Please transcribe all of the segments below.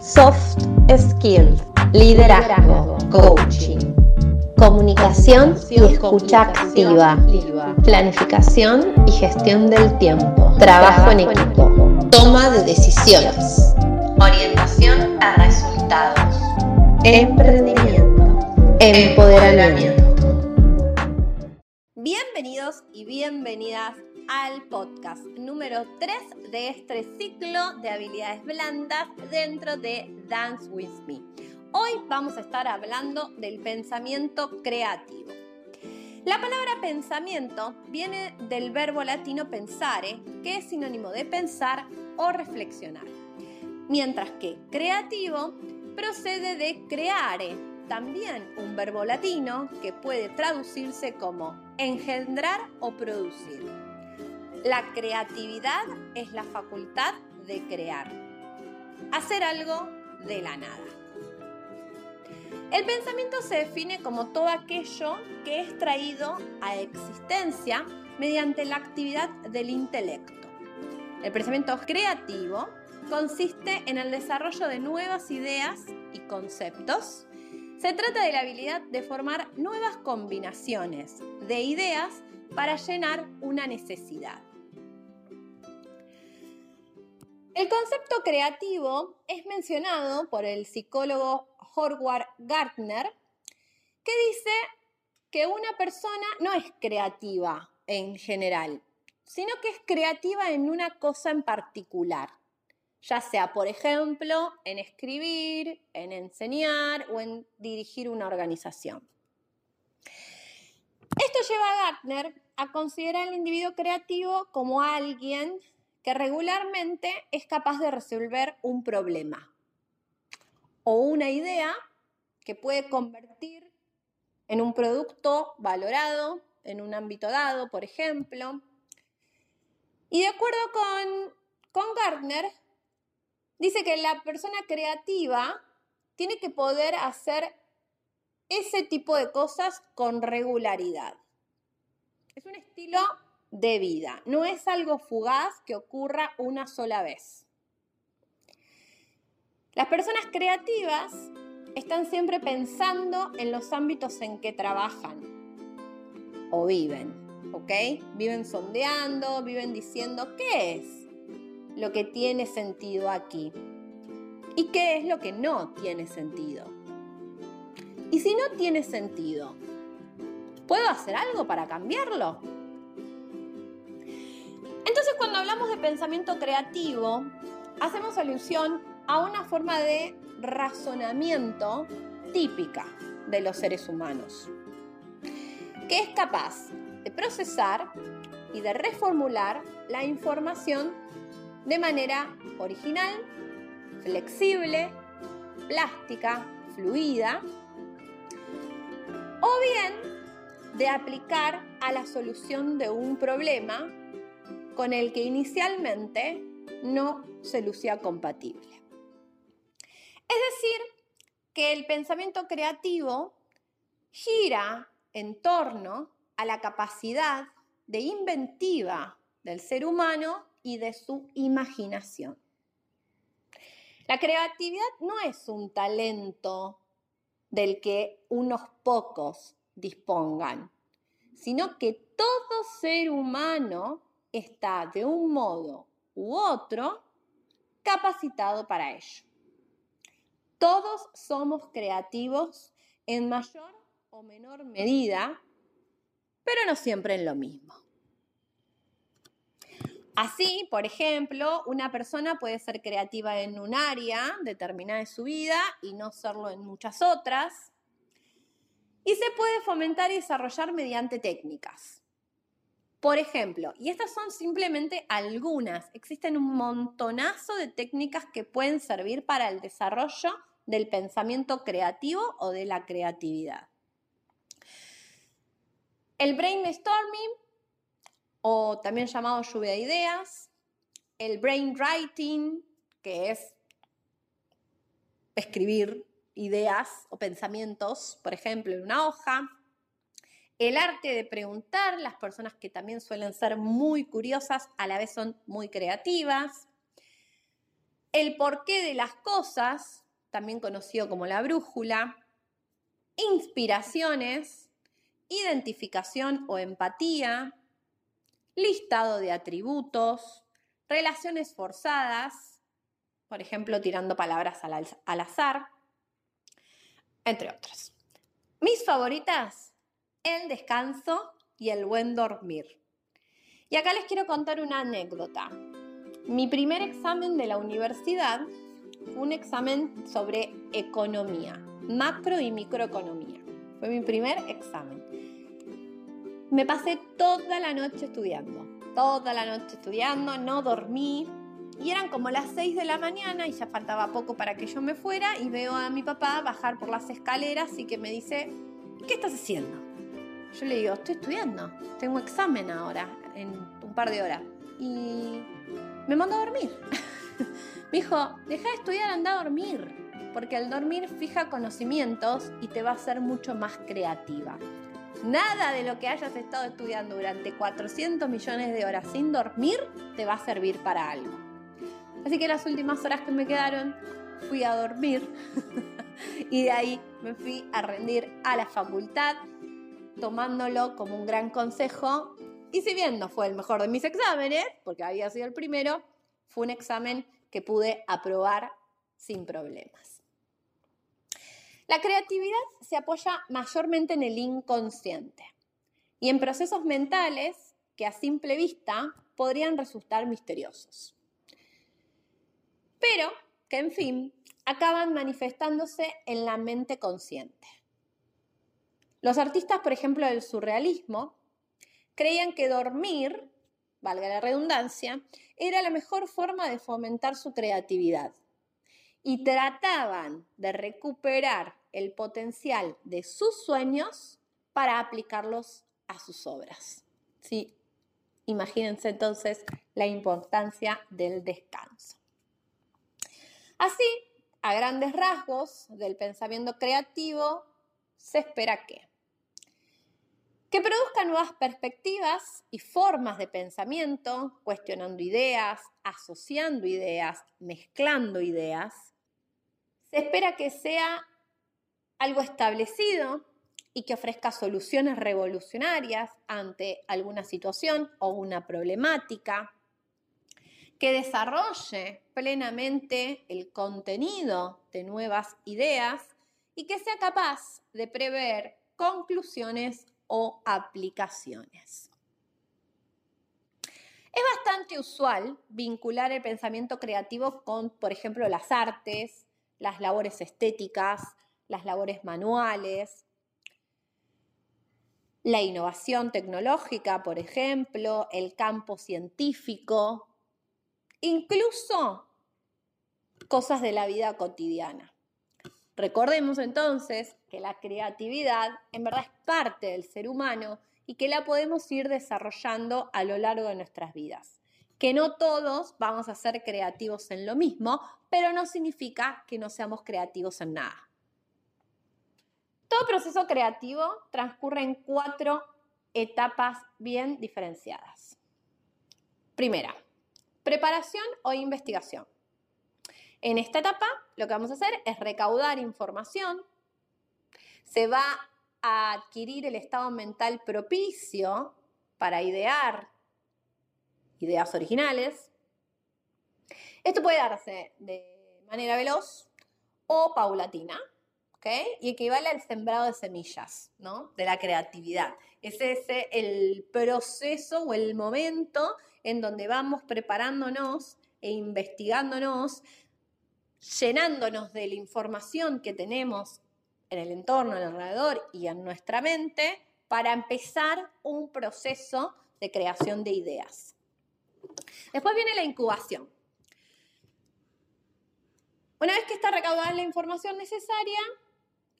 soft skills, liderazgo, coaching, comunicación y escucha activa, planificación y gestión del tiempo, trabajo en equipo, toma de decisiones, orientación a resultados, emprendimiento, empoderamiento. Bienvenidos y bienvenidas al podcast número 3 de este ciclo de habilidades blandas dentro de Dance With Me. Hoy vamos a estar hablando del pensamiento creativo. La palabra pensamiento viene del verbo latino pensare, que es sinónimo de pensar o reflexionar, mientras que creativo procede de creare, también un verbo latino que puede traducirse como engendrar o producir. La creatividad es la facultad de crear, hacer algo de la nada. El pensamiento se define como todo aquello que es traído a existencia mediante la actividad del intelecto. El pensamiento creativo consiste en el desarrollo de nuevas ideas y conceptos. Se trata de la habilidad de formar nuevas combinaciones de ideas para llenar una necesidad. El concepto creativo es mencionado por el psicólogo Howard Gardner, que dice que una persona no es creativa en general, sino que es creativa en una cosa en particular, ya sea, por ejemplo, en escribir, en enseñar o en dirigir una organización. Esto lleva a Gardner a considerar al individuo creativo como alguien que regularmente es capaz de resolver un problema o una idea que puede convertir en un producto valorado en un ámbito dado, por ejemplo. Y de acuerdo con, con Gardner, dice que la persona creativa tiene que poder hacer ese tipo de cosas con regularidad. Es un estilo de vida. No es algo fugaz que ocurra una sola vez. Las personas creativas están siempre pensando en los ámbitos en que trabajan o viven, ¿ok? Viven sondeando, viven diciendo qué es lo que tiene sentido aquí y qué es lo que no tiene sentido. Y si no tiene sentido, ¿puedo hacer algo para cambiarlo? Hablamos de pensamiento creativo, hacemos alusión a una forma de razonamiento típica de los seres humanos, que es capaz de procesar y de reformular la información de manera original, flexible, plástica, fluida, o bien de aplicar a la solución de un problema con el que inicialmente no se lucía compatible. Es decir, que el pensamiento creativo gira en torno a la capacidad de inventiva del ser humano y de su imaginación. La creatividad no es un talento del que unos pocos dispongan, sino que todo ser humano está de un modo u otro capacitado para ello. Todos somos creativos en mayor o menor medida, pero no siempre en lo mismo. Así, por ejemplo, una persona puede ser creativa en un área determinada de su vida y no serlo en muchas otras. Y se puede fomentar y desarrollar mediante técnicas. Por ejemplo, y estas son simplemente algunas, existen un montonazo de técnicas que pueden servir para el desarrollo del pensamiento creativo o de la creatividad. El brainstorming, o también llamado lluvia de ideas, el brainwriting, que es escribir ideas o pensamientos, por ejemplo, en una hoja, el arte de preguntar, las personas que también suelen ser muy curiosas, a la vez son muy creativas. el porqué de las cosas, también conocido como la brújula, inspiraciones, identificación o empatía, listado de atributos, relaciones forzadas, por ejemplo, tirando palabras al, azar, entre otras. Mis favoritas, el descanso y el buen dormir. Y acá les quiero contar una anécdota. Mi primer examen de la universidad fue un examen sobre economía, macro y microeconomía. Fue mi primer examen. Me pasé toda la noche estudiando, toda la noche estudiando, no dormí. Y eran como las 6 de la mañana y ya faltaba poco para que yo me fuera y veo a mi papá bajar por las escaleras y que me dice, ¿qué estás haciendo? Yo le digo, estoy estudiando, tengo examen ahora, en un par de horas. Y me mandó a dormir. me dijo, deja de estudiar, anda a dormir, porque el dormir fija conocimientos y te va a hacer mucho más creativa. Nada de lo que hayas estado estudiando durante 400 millones de horas sin dormir te va a servir para algo. Así que las últimas horas que me quedaron fui a dormir y de ahí me fui a rendir a la facultad tomándolo como un gran consejo. Y si bien no fue el mejor de mis exámenes, porque había sido el primero, fue un examen que pude aprobar sin problemas. La creatividad se apoya mayormente en el inconsciente y en procesos mentales que a simple vista podrían resultar misteriosos. Pero que, en fin, acaban manifestándose en la mente consciente. Los artistas, por ejemplo, del surrealismo, creían que dormir, valga la redundancia, era la mejor forma de fomentar su creatividad y trataban de recuperar el potencial de sus sueños para aplicarlos a sus obras. Sí, imagínense entonces la importancia del descanso. Así, a grandes rasgos del pensamiento creativo, se espera que que produzca nuevas perspectivas y formas de pensamiento, cuestionando ideas, asociando ideas, mezclando ideas. Se espera que sea algo establecido y que ofrezca soluciones revolucionarias ante alguna situación o una problemática, que desarrolle plenamente el contenido de nuevas ideas y que sea capaz de prever conclusiones o aplicaciones. Es bastante usual vincular el pensamiento creativo con, por ejemplo, las artes, las labores estéticas, las labores manuales, la innovación tecnológica, por ejemplo, el campo científico, incluso cosas de la vida cotidiana. Recordemos entonces que la creatividad en verdad es parte del ser humano y que la podemos ir desarrollando a lo largo de nuestras vidas. Que no todos vamos a ser creativos en lo mismo, pero no significa que no seamos creativos en nada. Todo proceso creativo transcurre en cuatro etapas bien diferenciadas. Primera, preparación o investigación. En esta etapa lo que vamos a hacer es recaudar información, se va a adquirir el estado mental propicio para idear ideas originales. Esto puede darse de manera veloz o paulatina, ¿ok? Y equivale al sembrado de semillas, ¿no? De la creatividad. Es ese el proceso o el momento en donde vamos preparándonos e investigándonos llenándonos de la información que tenemos en el entorno, en el alrededor y en nuestra mente para empezar un proceso de creación de ideas. Después viene la incubación. Una vez que está recaudada la información necesaria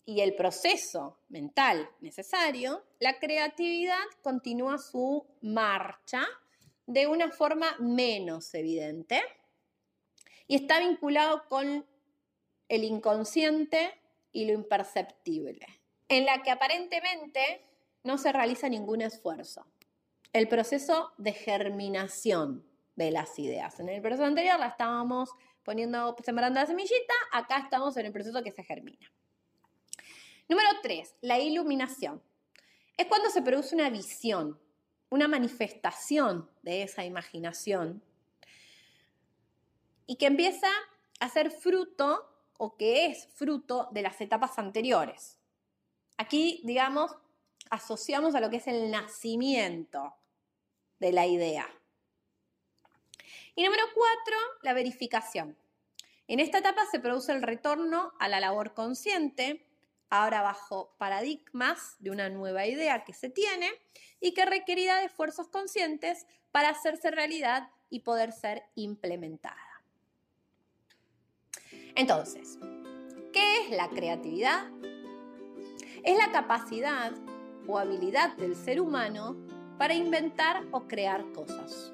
y el proceso mental necesario, la creatividad continúa su marcha de una forma menos evidente y está vinculado con el inconsciente y lo imperceptible, en la que aparentemente no se realiza ningún esfuerzo. El proceso de germinación de las ideas. En el proceso anterior la estábamos poniendo, sembrando la semillita, acá estamos en el proceso que se germina. Número 3, la iluminación. Es cuando se produce una visión, una manifestación de esa imaginación y que empieza a ser fruto o que es fruto de las etapas anteriores. Aquí, digamos, asociamos a lo que es el nacimiento de la idea. Y número cuatro, la verificación. En esta etapa se produce el retorno a la labor consciente, ahora bajo paradigmas de una nueva idea que se tiene y que requerirá de esfuerzos conscientes para hacerse realidad y poder ser implementada. Entonces, ¿qué es la creatividad? Es la capacidad o habilidad del ser humano para inventar o crear cosas,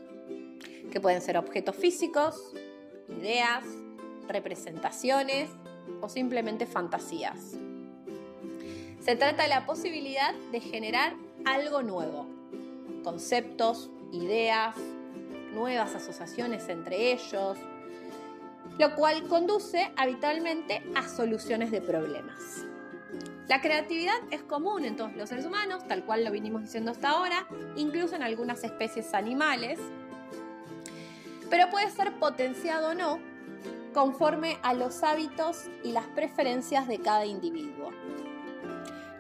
que pueden ser objetos físicos, ideas, representaciones o simplemente fantasías. Se trata de la posibilidad de generar algo nuevo, conceptos, ideas, nuevas asociaciones entre ellos, lo cual conduce habitualmente a soluciones de problemas. La creatividad es común en todos los seres humanos, tal cual lo vinimos diciendo hasta ahora, incluso en algunas especies animales, pero puede ser potenciado o no conforme a los hábitos y las preferencias de cada individuo.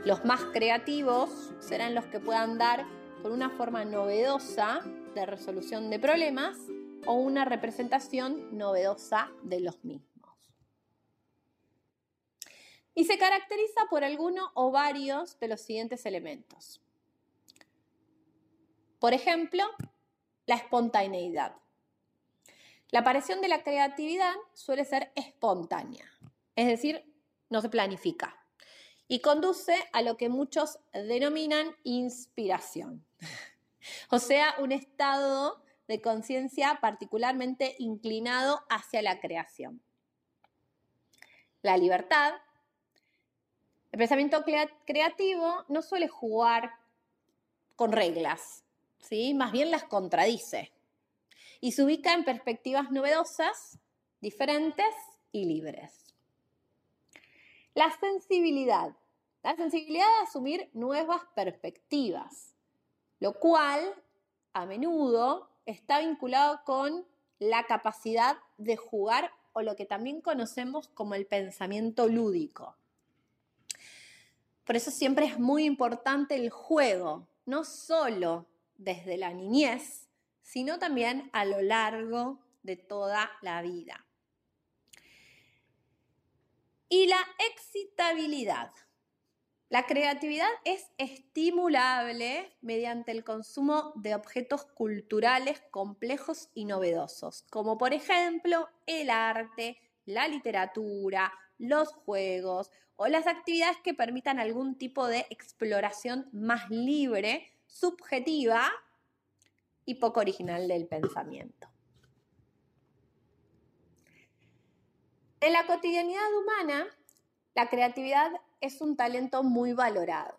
Los más creativos serán los que puedan dar con una forma novedosa de resolución de problemas o una representación novedosa de los mismos y se caracteriza por alguno o varios de los siguientes elementos. Por ejemplo, la espontaneidad. La aparición de la creatividad suele ser espontánea, es decir, no se planifica y conduce a lo que muchos denominan inspiración, o sea, un estado de conciencia particularmente inclinado hacia la creación. La libertad el pensamiento creativo no suele jugar con reglas, ¿sí? más bien las contradice y se ubica en perspectivas novedosas, diferentes y libres. La sensibilidad. La sensibilidad de asumir nuevas perspectivas, lo cual a menudo está vinculado con la capacidad de jugar o lo que también conocemos como el pensamiento lúdico. Por eso siempre es muy importante el juego, no solo desde la niñez, sino también a lo largo de toda la vida. Y la excitabilidad. La creatividad es estimulable mediante el consumo de objetos culturales complejos y novedosos, como por ejemplo el arte, la literatura, los juegos o las actividades que permitan algún tipo de exploración más libre, subjetiva y poco original del pensamiento. En la cotidianidad humana, la creatividad es un talento muy valorado.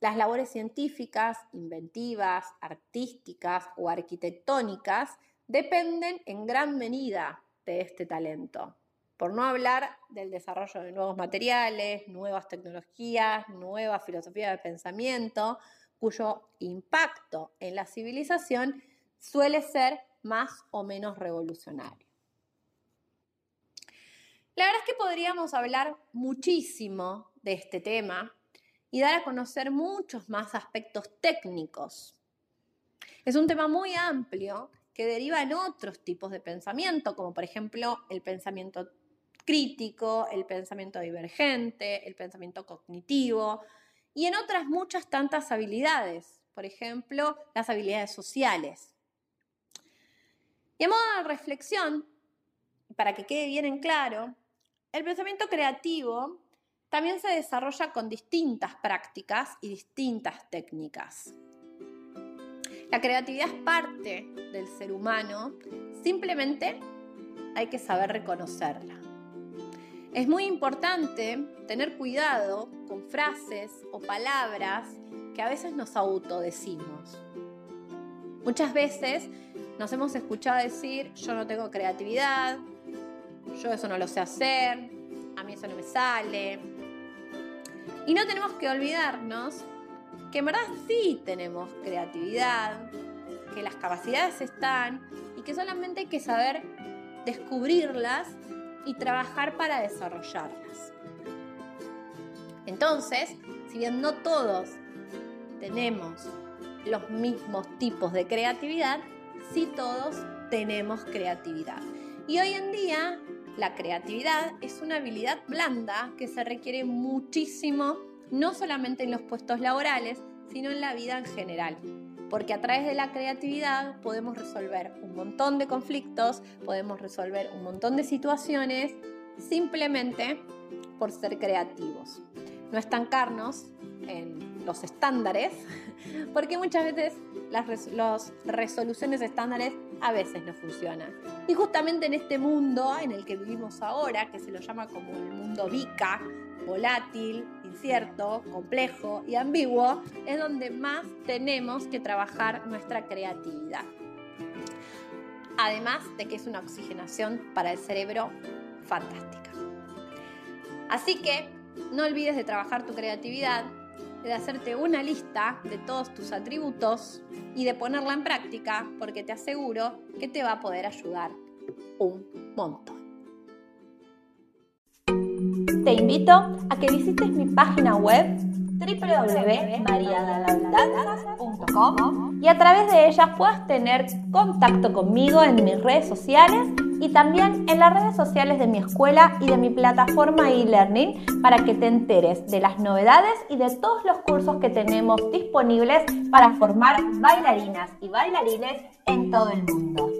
Las labores científicas, inventivas, artísticas o arquitectónicas dependen en gran medida de este talento. Por no hablar del desarrollo de nuevos materiales, nuevas tecnologías, nuevas filosofías de pensamiento, cuyo impacto en la civilización suele ser más o menos revolucionario. La verdad es que podríamos hablar muchísimo de este tema y dar a conocer muchos más aspectos técnicos. Es un tema muy amplio que deriva en otros tipos de pensamiento, como por ejemplo el pensamiento crítico, el pensamiento divergente, el pensamiento cognitivo y en otras muchas tantas habilidades, por ejemplo, las habilidades sociales. Y a modo de reflexión, para que quede bien en claro, el pensamiento creativo también se desarrolla con distintas prácticas y distintas técnicas. La creatividad es parte del ser humano, simplemente hay que saber reconocerla. Es muy importante tener cuidado con frases o palabras que a veces nos autodecimos. Muchas veces nos hemos escuchado decir yo no tengo creatividad, yo eso no lo sé hacer, a mí eso no me sale. Y no tenemos que olvidarnos que en verdad sí tenemos creatividad, que las capacidades están y que solamente hay que saber descubrirlas y trabajar para desarrollarlas. Entonces, si bien no todos tenemos los mismos tipos de creatividad, sí todos tenemos creatividad. Y hoy en día la creatividad es una habilidad blanda que se requiere muchísimo, no solamente en los puestos laborales, sino en la vida en general. Porque a través de la creatividad podemos resolver un montón de conflictos, podemos resolver un montón de situaciones simplemente por ser creativos. No estancarnos en los estándares, porque muchas veces las, resoluciones estándares a veces no funcionan. Y justamente en este mundo en el que vivimos ahora, que se lo llama como el mundo VICA, volátil, incierto, complejo y ambiguo, es donde más tenemos que trabajar nuestra creatividad. Además de que es una oxigenación para el cerebro fantástica. Así que no olvides de trabajar tu creatividad, de hacerte una lista de todos tus atributos y de ponerla en práctica porque te aseguro que te va a poder ayudar un montón. Te invito a que visites mi página web www.mariadalandanzas.com y a través de ellas puedas tener contacto conmigo en mis redes sociales y también en las redes sociales de mi escuela y de mi plataforma e-learning para que te enteres de las novedades y de todos los cursos que tenemos disponibles para formar bailarinas y bailarines en todo el mundo.